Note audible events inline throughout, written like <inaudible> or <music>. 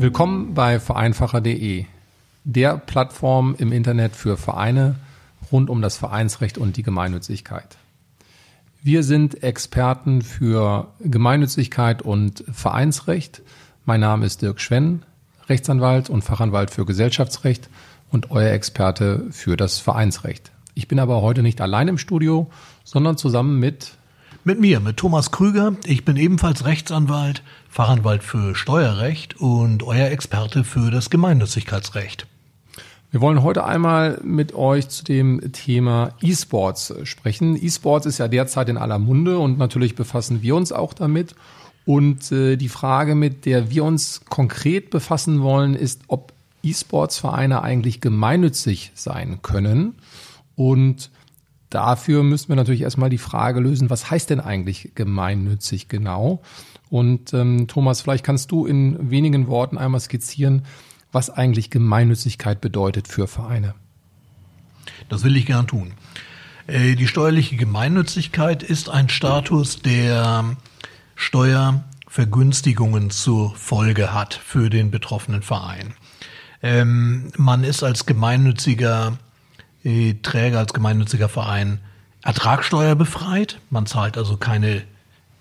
Willkommen bei vereinfacher.de, der Plattform im Internet für Vereine rund um das Vereinsrecht und die Gemeinnützigkeit. Wir sind Experten für Gemeinnützigkeit und Vereinsrecht. Mein Name ist Dirk Schwenn, Rechtsanwalt und Fachanwalt für Gesellschaftsrecht und euer Experte für das Vereinsrecht. Ich bin aber heute nicht allein im Studio, sondern zusammen mit mit mir, mit Thomas Krüger. Ich bin ebenfalls Rechtsanwalt, Fachanwalt für Steuerrecht und euer Experte für das Gemeinnützigkeitsrecht. Wir wollen heute einmal mit euch zu dem Thema E-Sports sprechen. E-Sports ist ja derzeit in aller Munde und natürlich befassen wir uns auch damit. Und äh, die Frage, mit der wir uns konkret befassen wollen, ist, ob E-Sports-Vereine eigentlich gemeinnützig sein können. Und dafür müssen wir natürlich erstmal die Frage lösen, was heißt denn eigentlich gemeinnützig genau? Und ähm, Thomas, vielleicht kannst du in wenigen Worten einmal skizzieren, was eigentlich Gemeinnützigkeit bedeutet für Vereine. Das will ich gern tun. Äh, die steuerliche Gemeinnützigkeit ist ein Status, der Steuervergünstigungen zur Folge hat für den betroffenen Verein. Ähm, man ist als gemeinnütziger äh, Träger, als gemeinnütziger Verein Ertragssteuer befreit. Man zahlt also keine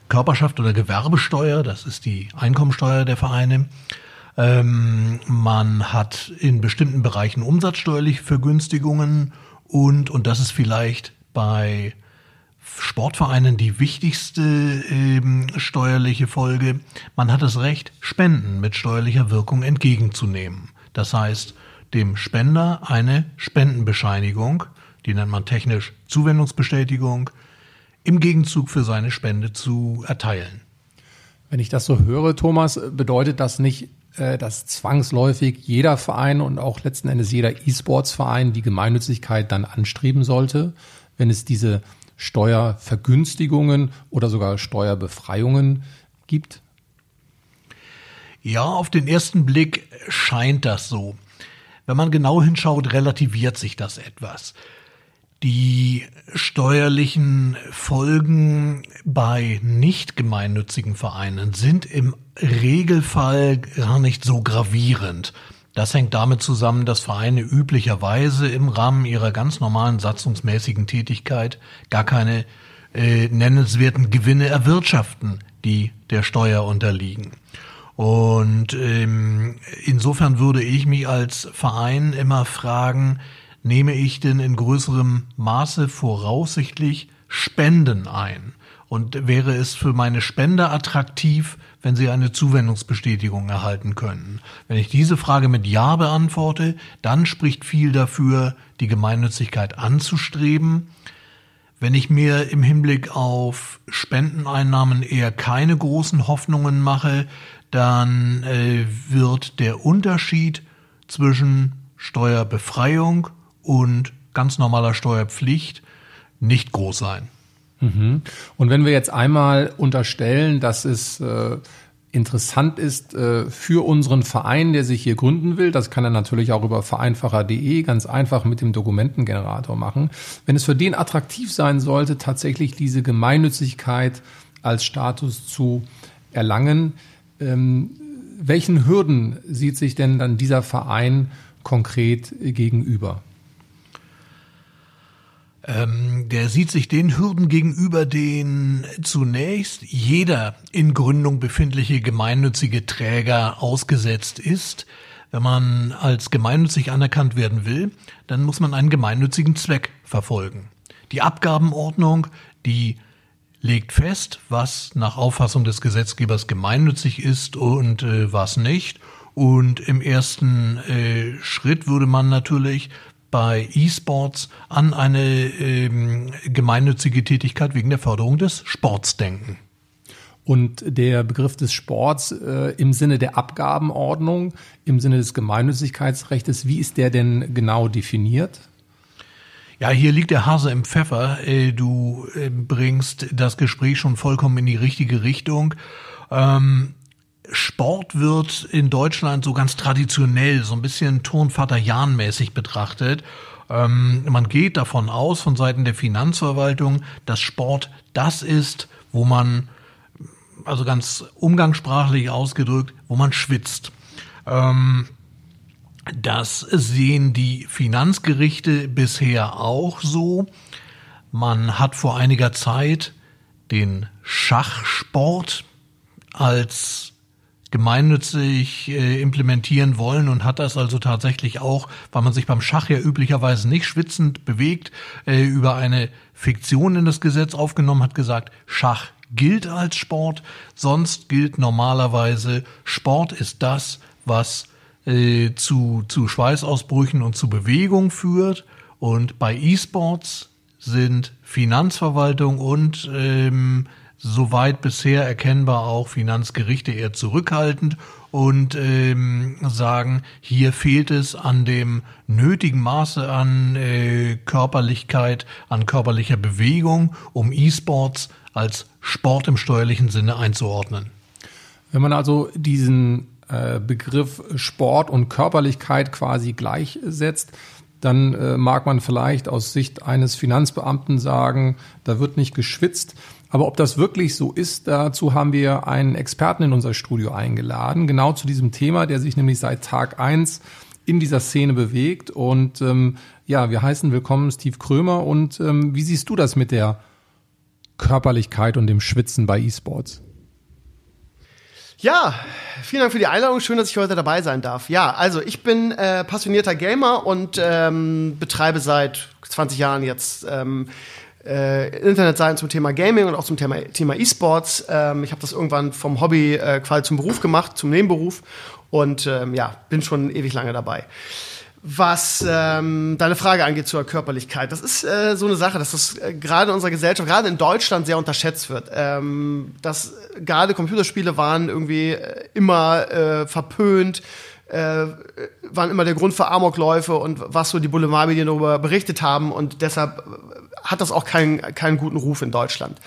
Körperschaft oder Gewerbesteuer, das ist die Einkommensteuer der Vereine. Ähm, man hat in bestimmten Bereichen umsatzsteuerliche Vergünstigungen und, und das ist vielleicht bei Sportvereinen die wichtigste ähm, steuerliche Folge, man hat das Recht, Spenden mit steuerlicher Wirkung entgegenzunehmen. Das heißt, dem Spender eine Spendenbescheinigung, die nennt man technisch Zuwendungsbestätigung, im Gegenzug für seine Spende zu erteilen. Wenn ich das so höre, Thomas, bedeutet das nicht, äh, dass zwangsläufig jeder Verein und auch letzten Endes jeder E-Sports-Verein die Gemeinnützigkeit dann anstreben sollte, wenn es diese Steuervergünstigungen oder sogar Steuerbefreiungen gibt? Ja, auf den ersten Blick scheint das so. Wenn man genau hinschaut, relativiert sich das etwas. Die steuerlichen Folgen bei nicht gemeinnützigen Vereinen sind im Regelfall gar nicht so gravierend. Das hängt damit zusammen, dass Vereine üblicherweise im Rahmen ihrer ganz normalen satzungsmäßigen Tätigkeit gar keine äh, nennenswerten Gewinne erwirtschaften, die der Steuer unterliegen. Und ähm, insofern würde ich mich als Verein immer fragen, nehme ich denn in größerem Maße voraussichtlich Spenden ein? Und wäre es für meine Spender attraktiv, wenn sie eine Zuwendungsbestätigung erhalten können? Wenn ich diese Frage mit Ja beantworte, dann spricht viel dafür, die Gemeinnützigkeit anzustreben. Wenn ich mir im Hinblick auf Spendeneinnahmen eher keine großen Hoffnungen mache, dann äh, wird der Unterschied zwischen Steuerbefreiung und ganz normaler Steuerpflicht nicht groß sein. Mhm. Und wenn wir jetzt einmal unterstellen, dass es äh, interessant ist äh, für unseren Verein, der sich hier gründen will, das kann er natürlich auch über vereinfacher.de ganz einfach mit dem Dokumentengenerator machen. Wenn es für den attraktiv sein sollte, tatsächlich diese Gemeinnützigkeit als Status zu erlangen, ähm, welchen Hürden sieht sich denn dann dieser Verein konkret gegenüber? Ähm, der sieht sich den Hürden gegenüber, den zunächst jeder in Gründung befindliche gemeinnützige Träger ausgesetzt ist. Wenn man als gemeinnützig anerkannt werden will, dann muss man einen gemeinnützigen Zweck verfolgen. Die Abgabenordnung, die legt fest, was nach Auffassung des Gesetzgebers gemeinnützig ist und äh, was nicht. Und im ersten äh, Schritt würde man natürlich bei E-Sports an eine ähm, gemeinnützige Tätigkeit wegen der Förderung des Sports denken. Und der Begriff des Sports äh, im Sinne der Abgabenordnung, im Sinne des Gemeinnützigkeitsrechts, wie ist der denn genau definiert? Ja, hier liegt der Hase im Pfeffer. Äh, du äh, bringst das Gespräch schon vollkommen in die richtige Richtung. Ähm, Sport wird in Deutschland so ganz traditionell, so ein bisschen Turnvater Jan-mäßig betrachtet. Ähm, man geht davon aus, von Seiten der Finanzverwaltung, dass Sport das ist, wo man, also ganz umgangssprachlich ausgedrückt, wo man schwitzt. Ähm, das sehen die Finanzgerichte bisher auch so. Man hat vor einiger Zeit den Schachsport als gemeinnützig äh, implementieren wollen und hat das also tatsächlich auch, weil man sich beim Schach ja üblicherweise nicht schwitzend bewegt, äh, über eine Fiktion in das Gesetz aufgenommen, hat gesagt, Schach gilt als Sport, sonst gilt normalerweise, Sport ist das, was äh, zu, zu Schweißausbrüchen und zu Bewegung führt. Und bei E-Sports sind Finanzverwaltung und ähm, soweit bisher erkennbar auch Finanzgerichte eher zurückhaltend und ähm, sagen, hier fehlt es an dem nötigen Maße an äh, Körperlichkeit, an körperlicher Bewegung, um E-Sports als Sport im steuerlichen Sinne einzuordnen. Wenn man also diesen äh, Begriff Sport und Körperlichkeit quasi gleichsetzt, dann äh, mag man vielleicht aus Sicht eines Finanzbeamten sagen, da wird nicht geschwitzt. Aber ob das wirklich so ist, dazu haben wir einen Experten in unser Studio eingeladen, genau zu diesem Thema, der sich nämlich seit Tag eins in dieser Szene bewegt. Und ähm, ja, wir heißen willkommen Steve Krömer. Und ähm, wie siehst du das mit der Körperlichkeit und dem Schwitzen bei E-Sports? Ja, vielen Dank für die Einladung. Schön, dass ich heute dabei sein darf. Ja, also ich bin äh, passionierter Gamer und ähm, betreibe seit 20 Jahren jetzt ähm, äh, Internetseiten zum Thema Gaming und auch zum Thema, Thema E-Sports. Ähm, ich habe das irgendwann vom Hobby äh, quasi zum Beruf gemacht, zum Nebenberuf und ähm, ja, bin schon ewig lange dabei. Was ähm, deine Frage angeht zur Körperlichkeit, das ist äh, so eine Sache, dass das äh, gerade in unserer Gesellschaft, gerade in Deutschland sehr unterschätzt wird. Ähm, dass gerade Computerspiele waren irgendwie äh, immer äh, verpönt, äh, waren immer der Grund für Amokläufe und was so die Boulevardmedien darüber berichtet haben und deshalb hat das auch keinen, keinen guten Ruf in Deutschland.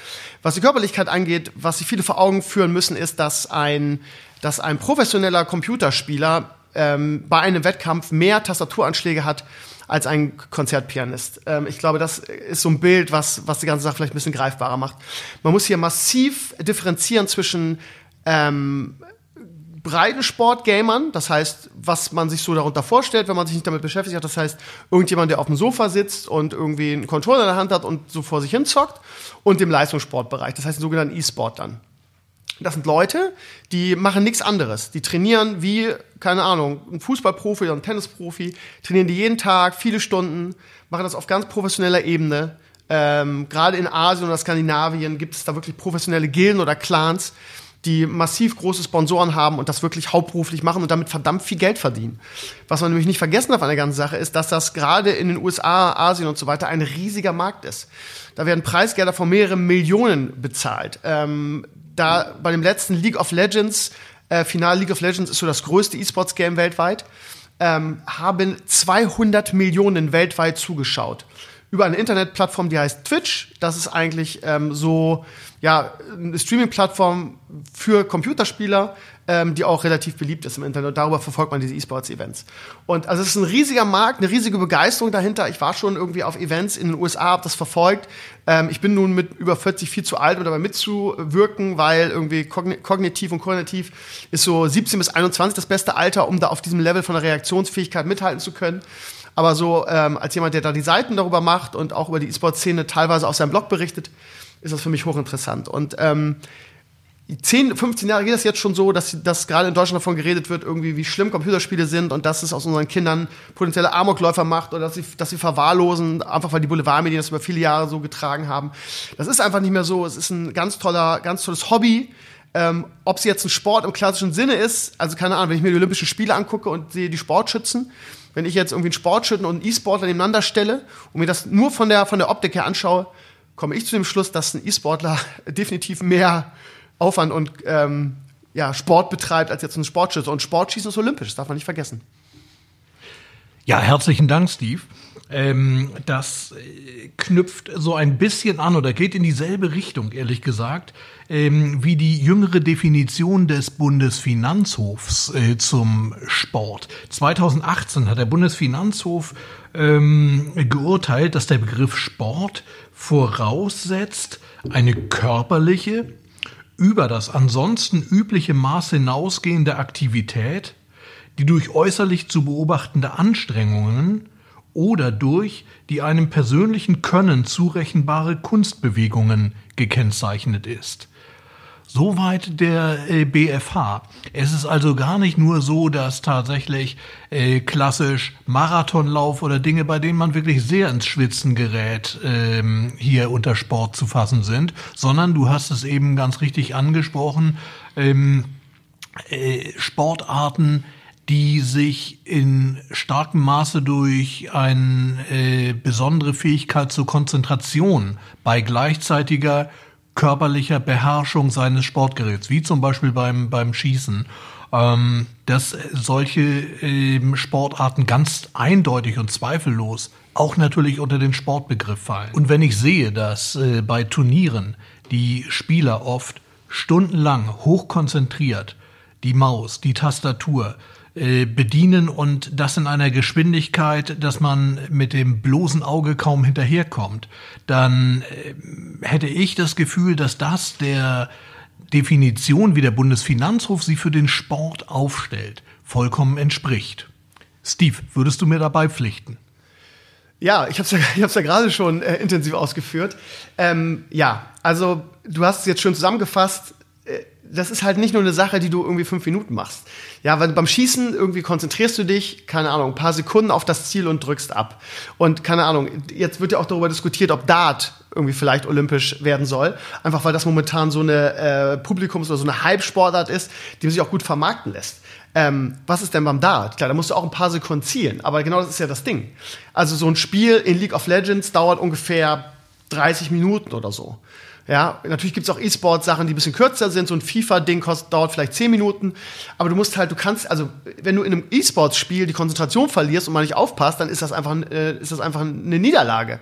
Was die Körperlichkeit angeht, was sich viele vor Augen führen müssen, ist, dass ein, dass ein professioneller Computerspieler ähm, bei einem Wettkampf mehr Tastaturanschläge hat als ein Konzertpianist. Ähm, ich glaube, das ist so ein Bild, was, was die ganze Sache vielleicht ein bisschen greifbarer macht. Man muss hier massiv differenzieren zwischen ähm, Breitensport-Gamern, das heißt, was man sich so darunter vorstellt, wenn man sich nicht damit beschäftigt hat, das heißt, irgendjemand, der auf dem Sofa sitzt und irgendwie einen Controller in der Hand hat und so vor sich hin zockt, und dem Leistungssportbereich, das heißt, den sogenannten E-Sport dann. Das sind Leute, die machen nichts anderes. Die trainieren wie, keine Ahnung, ein Fußballprofi oder ein Tennisprofi, trainieren die jeden Tag, viele Stunden, machen das auf ganz professioneller Ebene. Ähm, Gerade in Asien oder Skandinavien gibt es da wirklich professionelle Gilden oder Clans, die massiv große Sponsoren haben und das wirklich hauptberuflich machen und damit verdammt viel Geld verdienen. Was man nämlich nicht vergessen darf an der ganzen Sache ist, dass das gerade in den USA, Asien und so weiter ein riesiger Markt ist. Da werden Preisgelder von mehreren Millionen bezahlt. Ähm, da bei dem letzten League of Legends, äh, Final League of Legends ist so das größte E-Sports-Game weltweit, ähm, haben 200 Millionen weltweit zugeschaut. Über eine Internetplattform, die heißt Twitch. Das ist eigentlich ähm, so ja, eine Streaming-Plattform für Computerspieler, ähm, die auch relativ beliebt ist im Internet. Und darüber verfolgt man diese E-Sports-Events. Und also es ist ein riesiger Markt, eine riesige Begeisterung dahinter. Ich war schon irgendwie auf Events in den USA, habe das verfolgt. Ähm, ich bin nun mit über 40 viel zu alt, um dabei mitzuwirken, weil irgendwie kognitiv und kognitiv ist so 17 bis 21 das beste Alter, um da auf diesem Level von der Reaktionsfähigkeit mithalten zu können. Aber so ähm, als jemand, der da die Seiten darüber macht und auch über die E-Sport-Szene teilweise auf seinem Blog berichtet, ist das für mich hochinteressant. Und ähm, 10, 15 Jahre geht es jetzt schon so, dass, dass gerade in Deutschland davon geredet wird, irgendwie, wie schlimm Computerspiele sind und dass es aus unseren Kindern potenzielle Amokläufer macht oder dass sie, dass sie verwahrlosen, einfach weil die Boulevardmedien das über viele Jahre so getragen haben. Das ist einfach nicht mehr so. Es ist ein ganz toller, ganz tolles Hobby. Ähm, Ob es jetzt ein Sport im klassischen Sinne ist, also keine Ahnung, wenn ich mir die Olympischen Spiele angucke und sehe die Sportschützen, wenn ich jetzt irgendwie einen Sportschützen und einen E-Sportler nebeneinander stelle und mir das nur von der, von der Optik her anschaue, komme ich zu dem Schluss, dass ein E-Sportler <laughs> definitiv mehr Aufwand und ähm, ja, Sport betreibt als jetzt ein Sportschütze. Und Sportschießen ist olympisch, das darf man nicht vergessen. Ja, herzlichen Dank, Steve. Ähm, das äh, knüpft so ein bisschen an oder geht in dieselbe Richtung, ehrlich gesagt, ähm, wie die jüngere Definition des Bundesfinanzhofs äh, zum Sport. 2018 hat der Bundesfinanzhof ähm, geurteilt, dass der Begriff Sport voraussetzt eine körperliche, über das ansonsten übliche Maß hinausgehende Aktivität, die durch äußerlich zu beobachtende Anstrengungen oder durch die einem persönlichen Können zurechenbare Kunstbewegungen gekennzeichnet ist. Soweit der äh, BFH. Es ist also gar nicht nur so, dass tatsächlich äh, klassisch Marathonlauf oder Dinge, bei denen man wirklich sehr ins Schwitzen gerät, ähm, hier unter Sport zu fassen sind, sondern du hast es eben ganz richtig angesprochen, ähm, äh, Sportarten, die sich in starkem Maße durch eine äh, besondere Fähigkeit zur Konzentration bei gleichzeitiger körperlicher Beherrschung seines Sportgeräts, wie zum Beispiel beim, beim Schießen, ähm, dass solche ähm, Sportarten ganz eindeutig und zweifellos auch natürlich unter den Sportbegriff fallen. Und wenn ich sehe, dass äh, bei Turnieren die Spieler oft stundenlang hochkonzentriert die Maus, die Tastatur, bedienen und das in einer Geschwindigkeit, dass man mit dem bloßen Auge kaum hinterherkommt, dann äh, hätte ich das Gefühl, dass das der Definition, wie der Bundesfinanzhof sie für den Sport aufstellt, vollkommen entspricht. Steve, würdest du mir dabei pflichten? Ja, ich habe es ja, <laughs> ja gerade schon äh, intensiv ausgeführt. Ähm, ja, also du hast es jetzt schön zusammengefasst das ist halt nicht nur eine Sache, die du irgendwie fünf Minuten machst. Ja, weil beim Schießen irgendwie konzentrierst du dich, keine Ahnung, ein paar Sekunden auf das Ziel und drückst ab. Und keine Ahnung, jetzt wird ja auch darüber diskutiert, ob Dart irgendwie vielleicht olympisch werden soll. Einfach weil das momentan so eine äh, Publikums- oder so eine Halbsportart ist, die sich auch gut vermarkten lässt. Ähm, was ist denn beim Dart? Klar, da musst du auch ein paar Sekunden zielen, aber genau das ist ja das Ding. Also so ein Spiel in League of Legends dauert ungefähr 30 Minuten oder so. Ja, natürlich gibt es auch E-Sport-Sachen, die ein bisschen kürzer sind. So ein FIFA-Ding dauert vielleicht 10 Minuten. Aber du musst halt, du kannst, also wenn du in einem E-Sports-Spiel die Konzentration verlierst und mal nicht aufpasst, dann ist das einfach, äh, ist das einfach eine Niederlage.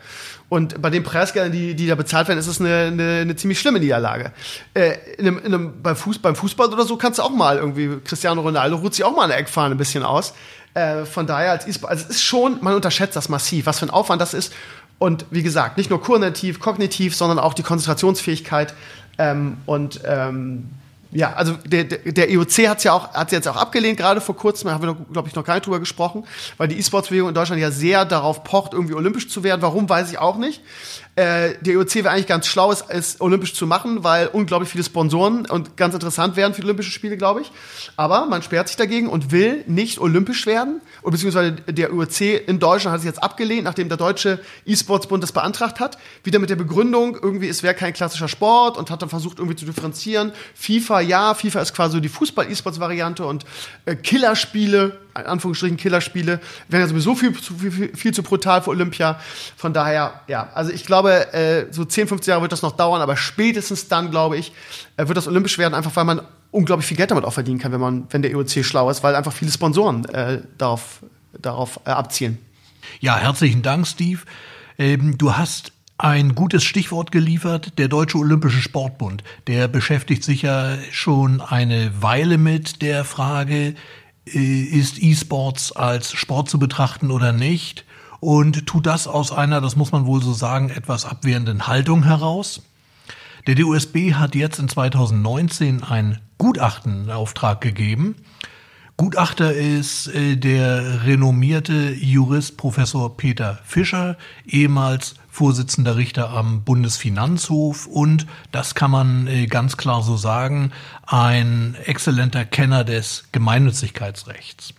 Und bei den Preisgeldern, die, die da bezahlt werden, ist das eine, eine, eine ziemlich schlimme Niederlage. Äh, in einem, in einem, beim, Fußball, beim Fußball oder so kannst du auch mal irgendwie, Cristiano Ronaldo ruht sich auch mal eine Eckfahne ein bisschen aus. Äh, von daher als E-Sport, also es ist schon, man unterschätzt das massiv, was für ein Aufwand das ist. Und wie gesagt, nicht nur kognitiv, kognitiv, sondern auch die Konzentrationsfähigkeit. Ähm, und ähm, ja, also der, der EOC hat es ja auch, hat jetzt auch abgelehnt, gerade vor kurzem, da haben wir, glaube ich, noch gar nicht drüber gesprochen, weil die E-Sports-Bewegung in Deutschland ja sehr darauf pocht, irgendwie olympisch zu werden. Warum, weiß ich auch nicht. Äh, der IOC wäre eigentlich ganz schlau, es, es olympisch zu machen, weil unglaublich viele Sponsoren und ganz interessant wären für die Olympischen Spiele, glaube ich. Aber man sperrt sich dagegen und will nicht olympisch werden. Und beziehungsweise der IOC in Deutschland hat es jetzt abgelehnt, nachdem der deutsche E-Sports-Bund das beantragt hat. Wieder mit der Begründung, irgendwie, es wäre kein klassischer Sport und hat dann versucht, irgendwie zu differenzieren. FIFA, ja, FIFA ist quasi die Fußball-E-Sports-Variante und äh, Killerspiele, Anführungsstrichen Killerspiele, wären ja sowieso viel, viel, viel, zu brutal für Olympia. Von daher, ja, also ich glaube, äh, so 10, 15 Jahre wird das noch dauern, aber spätestens dann, glaube ich, äh, wird das olympisch werden, einfach weil man unglaublich viel Geld damit auch verdienen kann, wenn man, wenn der EOC schlau ist, weil einfach viele Sponsoren äh, darauf, darauf äh, abzielen. Ja, herzlichen Dank, Steve. Ähm, du hast ein gutes Stichwort geliefert, der Deutsche Olympische Sportbund. Der beschäftigt sich ja schon eine Weile mit der Frage, ist E-Sports als Sport zu betrachten oder nicht? Und tut das aus einer, das muss man wohl so sagen, etwas abwehrenden Haltung heraus. Der DUSB hat jetzt in 2019 ein Gutachten in Auftrag gegeben. Gutachter ist äh, der renommierte Jurist Professor Peter Fischer, ehemals Vorsitzender Richter am Bundesfinanzhof und, das kann man äh, ganz klar so sagen, ein exzellenter Kenner des Gemeinnützigkeitsrechts.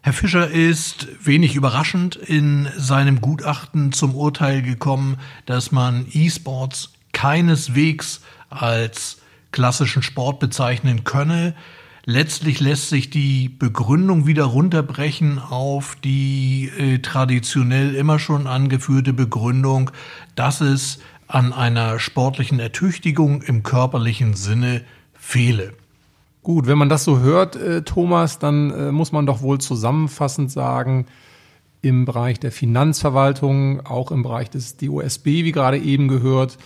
Herr Fischer ist wenig überraschend in seinem Gutachten zum Urteil gekommen, dass man E-Sports keineswegs als klassischen Sport bezeichnen könne, Letztlich lässt sich die Begründung wieder runterbrechen auf die äh, traditionell immer schon angeführte Begründung, dass es an einer sportlichen Ertüchtigung im körperlichen Sinne fehle. Gut, wenn man das so hört, äh, Thomas, dann äh, muss man doch wohl zusammenfassend sagen, im Bereich der Finanzverwaltung, auch im Bereich des DOSB, wie gerade eben gehört,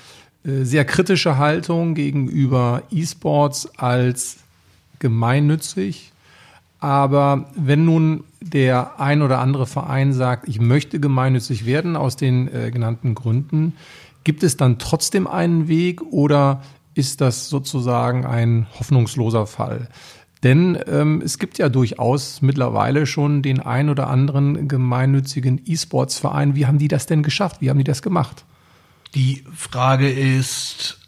äh, sehr kritische Haltung gegenüber E-Sports als gemeinnützig. Aber wenn nun der ein oder andere Verein sagt, ich möchte gemeinnützig werden aus den äh, genannten Gründen, gibt es dann trotzdem einen Weg oder ist das sozusagen ein hoffnungsloser Fall? Denn ähm, es gibt ja durchaus mittlerweile schon den ein oder anderen gemeinnützigen E-Sports-Verein. Wie haben die das denn geschafft? Wie haben die das gemacht? Die Frage ist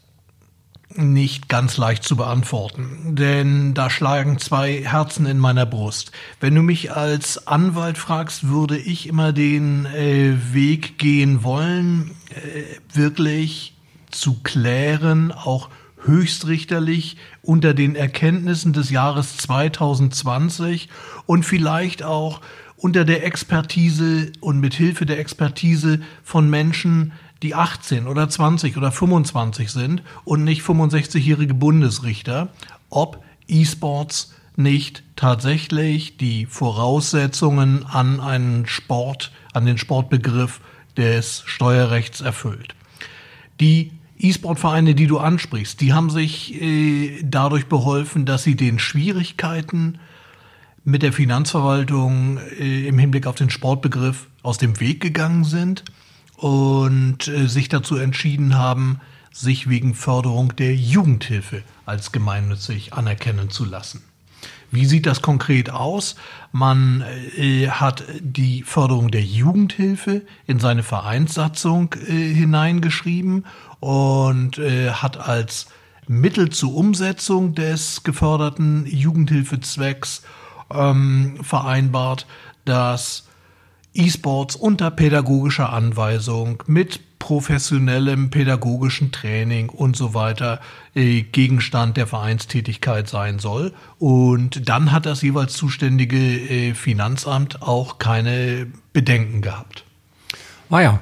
nicht ganz leicht zu beantworten, denn da schlagen zwei Herzen in meiner Brust. Wenn du mich als Anwalt fragst, würde ich immer den äh, Weg gehen wollen, äh, wirklich zu klären, auch höchstrichterlich unter den Erkenntnissen des Jahres 2020 und vielleicht auch unter der Expertise und mit Hilfe der Expertise von Menschen, die 18 oder 20 oder 25 sind und nicht 65-jährige Bundesrichter, ob E-Sports nicht tatsächlich die Voraussetzungen an einen Sport, an den Sportbegriff des Steuerrechts erfüllt. Die E-Sport-Vereine, die du ansprichst, die haben sich äh, dadurch beholfen, dass sie den Schwierigkeiten mit der Finanzverwaltung äh, im Hinblick auf den Sportbegriff aus dem Weg gegangen sind und äh, sich dazu entschieden haben, sich wegen Förderung der Jugendhilfe als gemeinnützig anerkennen zu lassen. Wie sieht das konkret aus? Man äh, hat die Förderung der Jugendhilfe in seine Vereinssatzung äh, hineingeschrieben und äh, hat als Mittel zur Umsetzung des geförderten Jugendhilfezwecks ähm, vereinbart, dass E-Sports unter pädagogischer Anweisung mit professionellem pädagogischen Training und so weiter äh, Gegenstand der Vereinstätigkeit sein soll. Und dann hat das jeweils zuständige äh, Finanzamt auch keine Bedenken gehabt. Ah ja,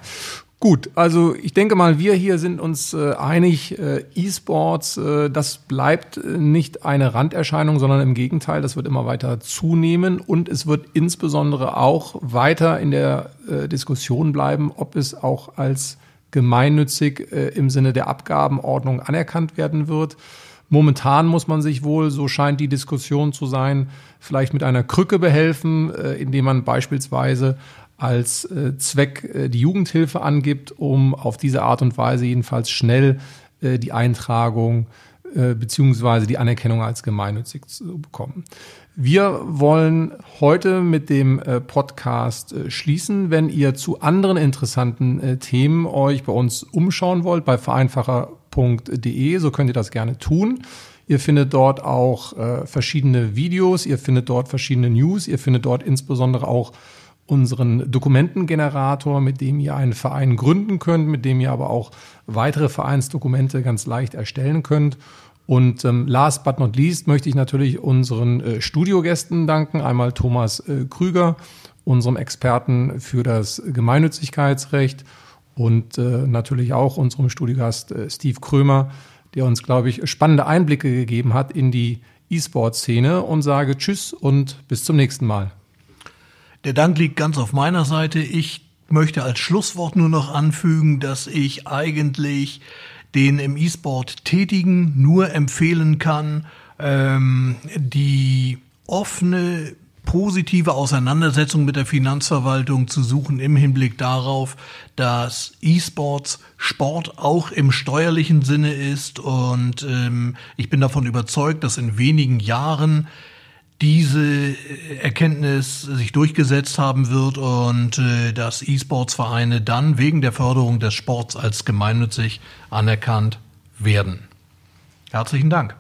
Gut, also ich denke mal, wir hier sind uns äh, einig, äh, E-Sports, äh, das bleibt äh, nicht eine Randerscheinung, sondern im Gegenteil, das wird immer weiter zunehmen und es wird insbesondere auch weiter in der äh, Diskussion bleiben, ob es auch als gemeinnützig äh, im Sinne der Abgabenordnung anerkannt werden wird. Momentan muss man sich wohl, so scheint die Diskussion zu sein, vielleicht mit einer Krücke behelfen, indem man beispielsweise als äh, Zweck äh, die Jugendhilfe angibt, um auf diese Art und Weise jedenfalls schnell äh, die Eintragung äh, beziehungsweise die Anerkennung als gemeinnützig zu bekommen. Wir wollen heute mit dem äh, Podcast äh, schließen. Wenn ihr zu anderen interessanten Themen euch bei uns umschauen wollt, bei vereinfacher.de, so könnt ihr das gerne tun. Ihr findet dort auch verschiedene Videos, ihr findet dort verschiedene News, ihr findet dort insbesondere auch unseren Dokumentengenerator, mit dem ihr einen Verein gründen könnt, mit dem ihr aber auch weitere Vereinsdokumente ganz leicht erstellen könnt. Und ähm, last but not least möchte ich natürlich unseren äh, Studiogästen danken. Einmal Thomas äh, Krüger, unserem Experten für das Gemeinnützigkeitsrecht und äh, natürlich auch unserem Studiogast äh, Steve Krömer, der uns, glaube ich, spannende Einblicke gegeben hat in die E-Sport-Szene und sage Tschüss und bis zum nächsten Mal. Der Dank liegt ganz auf meiner Seite. Ich möchte als Schlusswort nur noch anfügen, dass ich eigentlich den im E-Sport Tätigen nur empfehlen kann, ähm, die offene positive Auseinandersetzung mit der Finanzverwaltung zu suchen im Hinblick darauf, dass E-Sports Sport auch im steuerlichen Sinne ist und ähm, ich bin davon überzeugt, dass in wenigen Jahren diese Erkenntnis sich durchgesetzt haben wird und äh, dass E-Sports-Vereine dann wegen der Förderung des Sports als gemeinnützig anerkannt werden. Herzlichen Dank.